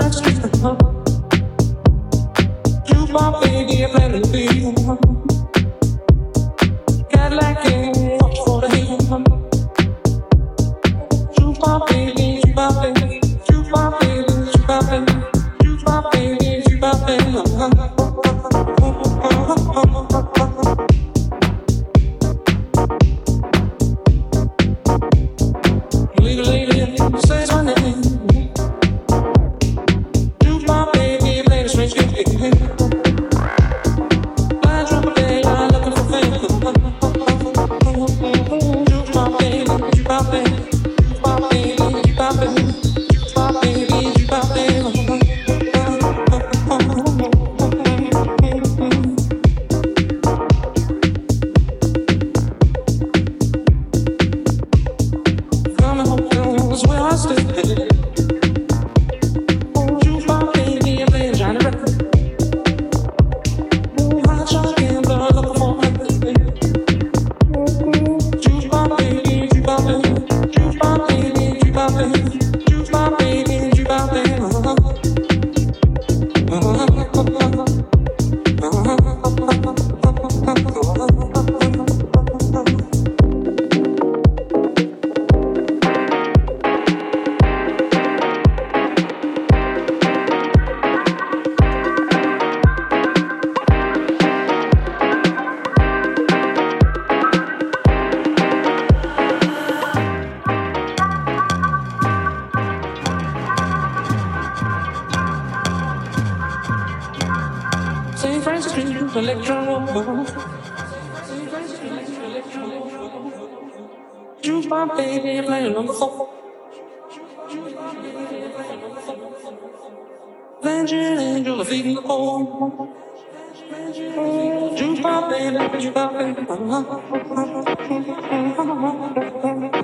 touched Jukebox baby playing on the floor. Venture angel feeding the poor. Jukebox baby, jukebox baby.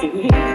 to me.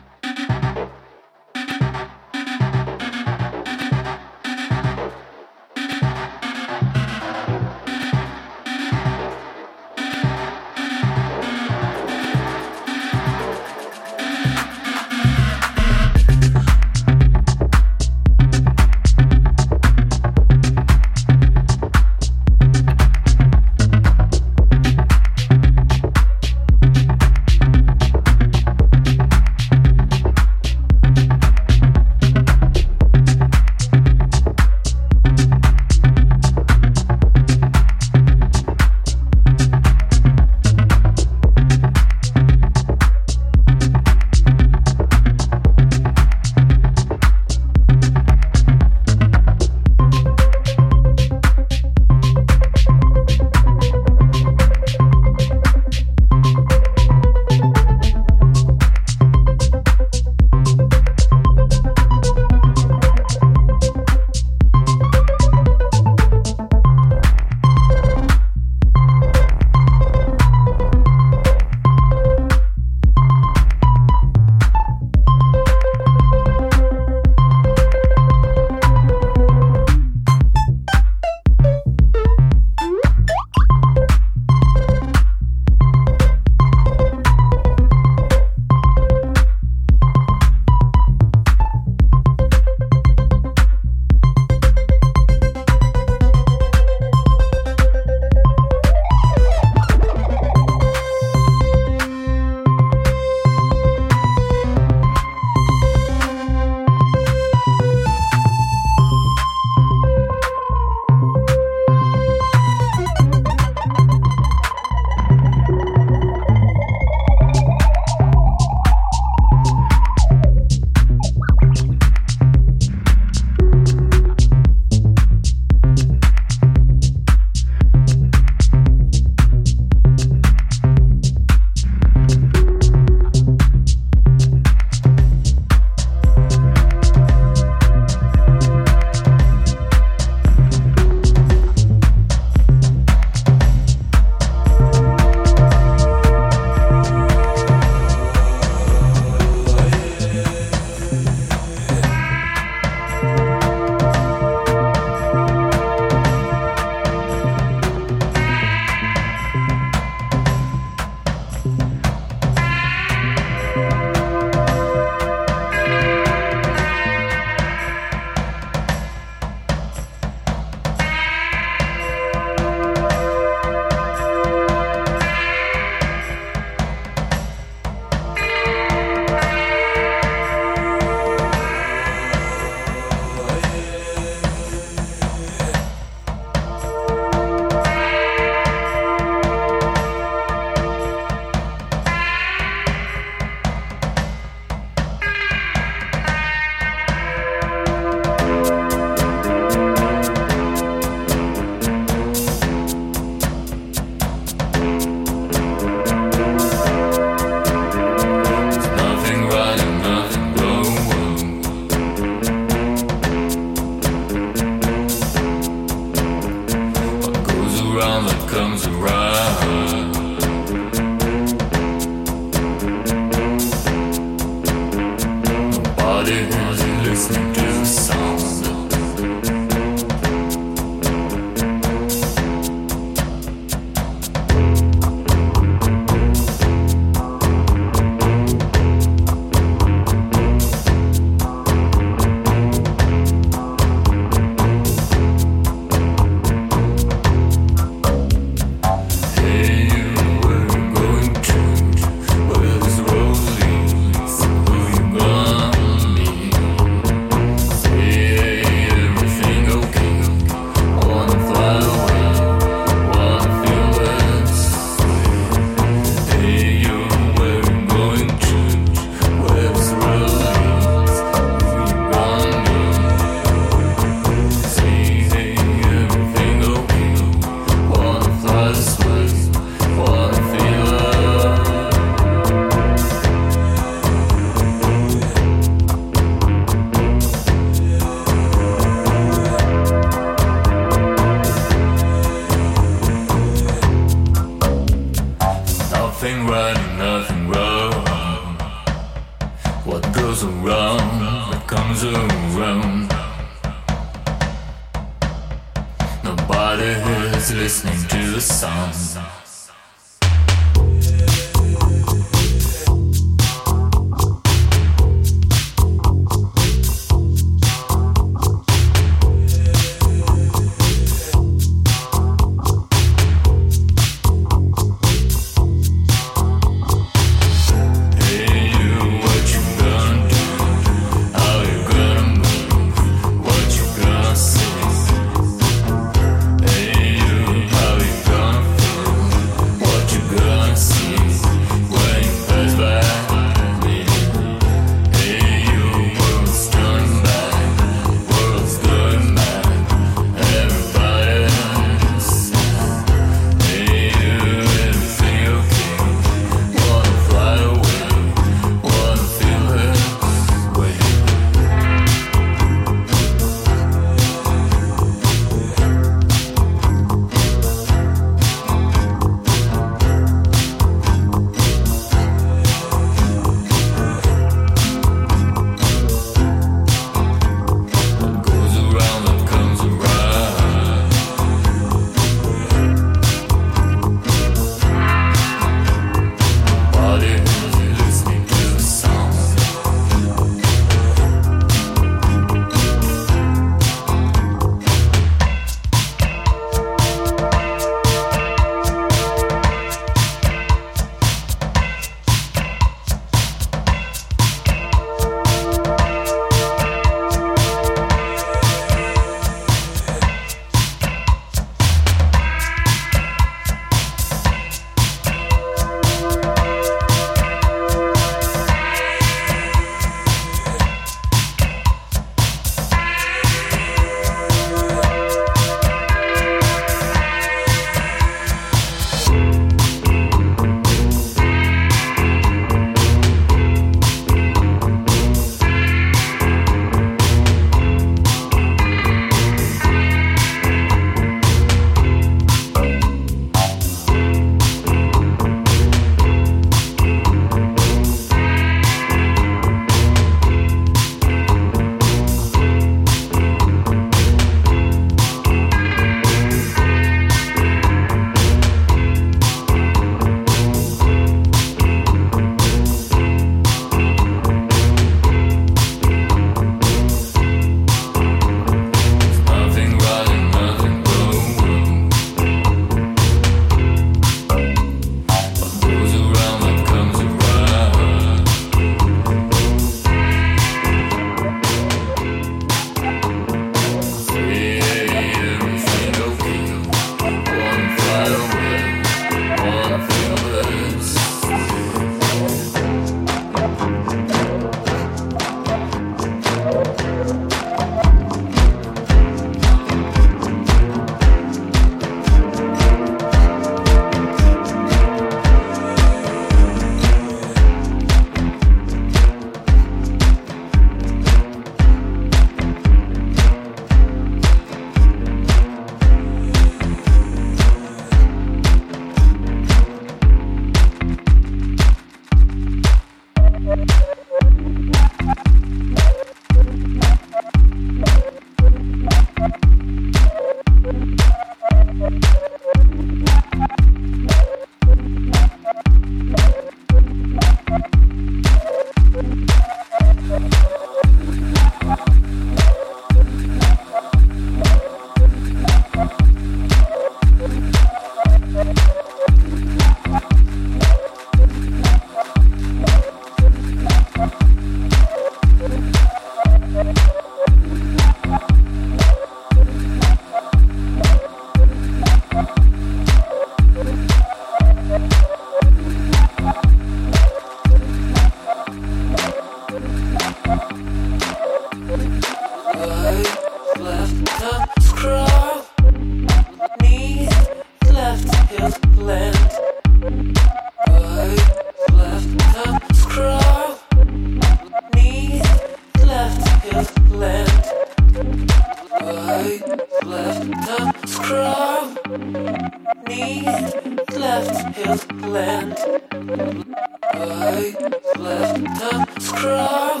I left, the scroll,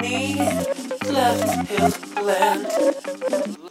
knee, left, heel, land.